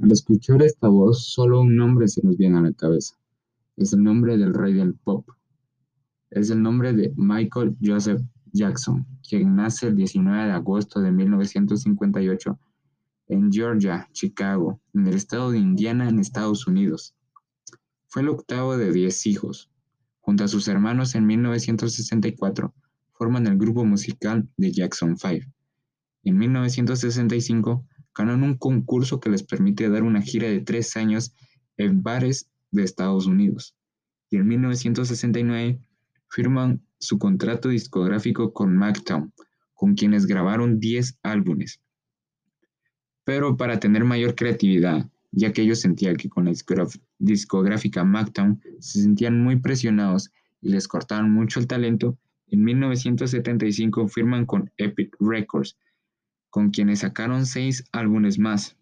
Al escuchar esta voz, solo un nombre se nos viene a la cabeza. Es el nombre del rey del pop. Es el nombre de Michael Joseph Jackson, quien nace el 19 de agosto de 1958 en Georgia, Chicago, en el estado de Indiana, en Estados Unidos. Fue el octavo de 10 hijos. Junto a sus hermanos en 1964, forman el grupo musical de Jackson 5. En 1965, ganan un concurso que les permite dar una gira de tres años en bares de Estados Unidos. Y en 1969 firman su contrato discográfico con Mactown, con quienes grabaron 10 álbumes. Pero para tener mayor creatividad, ya que ellos sentían que con la discográfica Mactown se sentían muy presionados y les cortaban mucho el talento, en 1975 firman con Epic Records, con quienes sacaron seis álbumes más.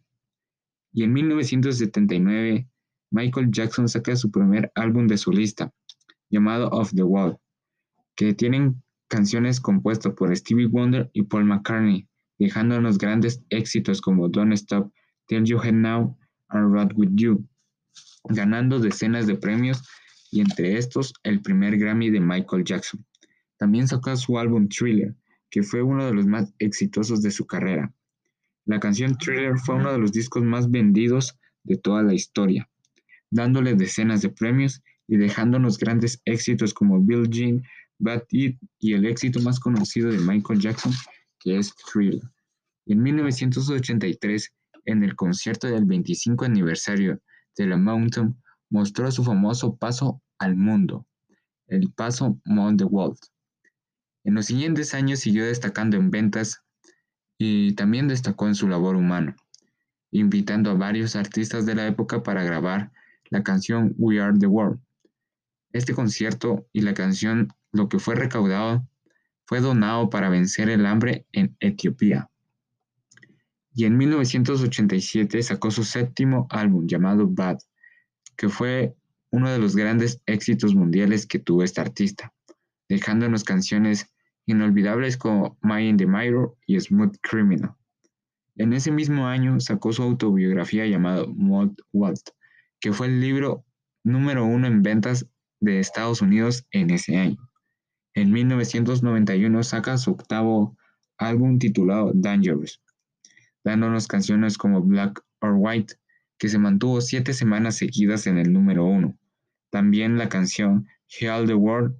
Y en 1979, Michael Jackson saca su primer álbum de su lista, llamado Off the Wall, que tienen canciones compuestas por Stevie Wonder y Paul McCartney, dejándonos grandes éxitos como Don't Stop, Tell You Head Now, and Ride With You, ganando decenas de premios y entre estos el primer Grammy de Michael Jackson. También sacó su álbum Thriller, que fue uno de los más exitosos de su carrera. La canción Thriller fue uno de los discos más vendidos de toda la historia, dándole decenas de premios y dejándonos grandes éxitos como Bill Jean, Bad It y el éxito más conocido de Michael Jackson, que es Thriller. En 1983, en el concierto del 25 aniversario de la Mountain, mostró su famoso paso al mundo, el paso Mount the World. En los siguientes años siguió destacando en ventas y también destacó en su labor humana, invitando a varios artistas de la época para grabar la canción We Are the World. Este concierto y la canción lo que fue recaudado fue donado para vencer el hambre en Etiopía. Y en 1987 sacó su séptimo álbum llamado Bad, que fue uno de los grandes éxitos mundiales que tuvo este artista, dejándonos canciones inolvidables como My in the Mirror y Smooth Criminal. En ese mismo año sacó su autobiografía llamada Mod Walt, que fue el libro número uno en ventas de Estados Unidos en ese año. En 1991 saca su octavo álbum titulado Dangerous, dándonos canciones como Black or White, que se mantuvo siete semanas seguidas en el número uno. También la canción Heal the World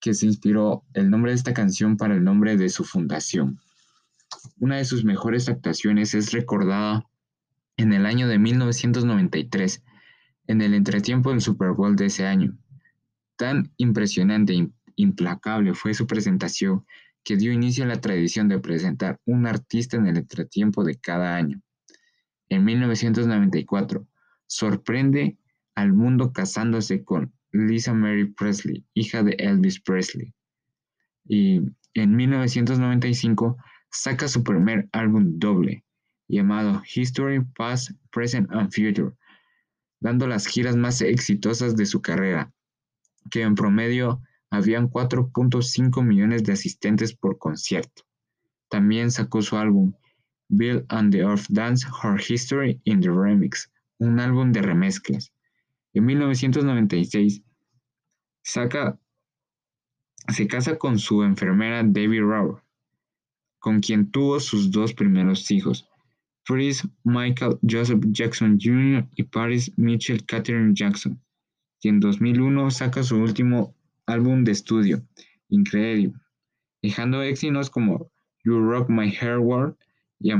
que se inspiró el nombre de esta canción para el nombre de su fundación. Una de sus mejores actuaciones es recordada en el año de 1993, en el entretiempo del Super Bowl de ese año. Tan impresionante e implacable fue su presentación que dio inicio a la tradición de presentar un artista en el entretiempo de cada año. En 1994, sorprende al mundo casándose con Lisa Mary Presley, hija de Elvis Presley. Y en 1995 saca su primer álbum doble, llamado History, Past, Present and Future, dando las giras más exitosas de su carrera, que en promedio habían 4.5 millones de asistentes por concierto. También sacó su álbum Bill and the Earth Dance Her History in the Remix, un álbum de remezclas, en 1996, saca, se casa con su enfermera Debbie Rowe, con quien tuvo sus dos primeros hijos, Prince Michael Joseph Jackson Jr. y Paris Mitchell Catherine Jackson, y en 2001 saca su último álbum de estudio, Incredible, dejando éxitos como You Rock My Hair World y.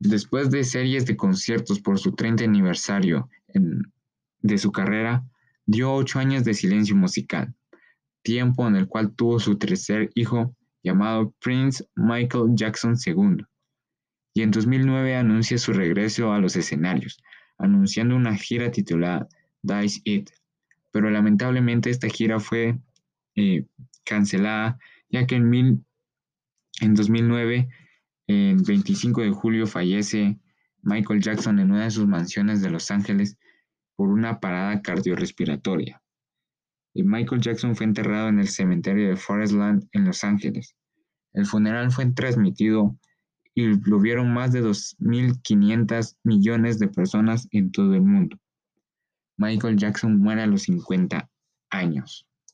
Después de series de conciertos por su 30 aniversario de su carrera, dio ocho años de silencio musical, tiempo en el cual tuvo su tercer hijo llamado Prince Michael Jackson II, y en 2009 anuncia su regreso a los escenarios, anunciando una gira titulada Dice It, pero lamentablemente esta gira fue eh, cancelada ya que en, mil, en 2009 El 25 de julio fallece Michael Jackson en una de sus mansiones de Los Ángeles por una parada cardiorrespiratoria. Y Michael Jackson fue enterrado en el cementerio de Forest Lawn en Los Ángeles. El funeral fue transmitido y lo vieron más de 2.500 millones de personas en todo el mundo. Michael Jackson muere a los 50 años.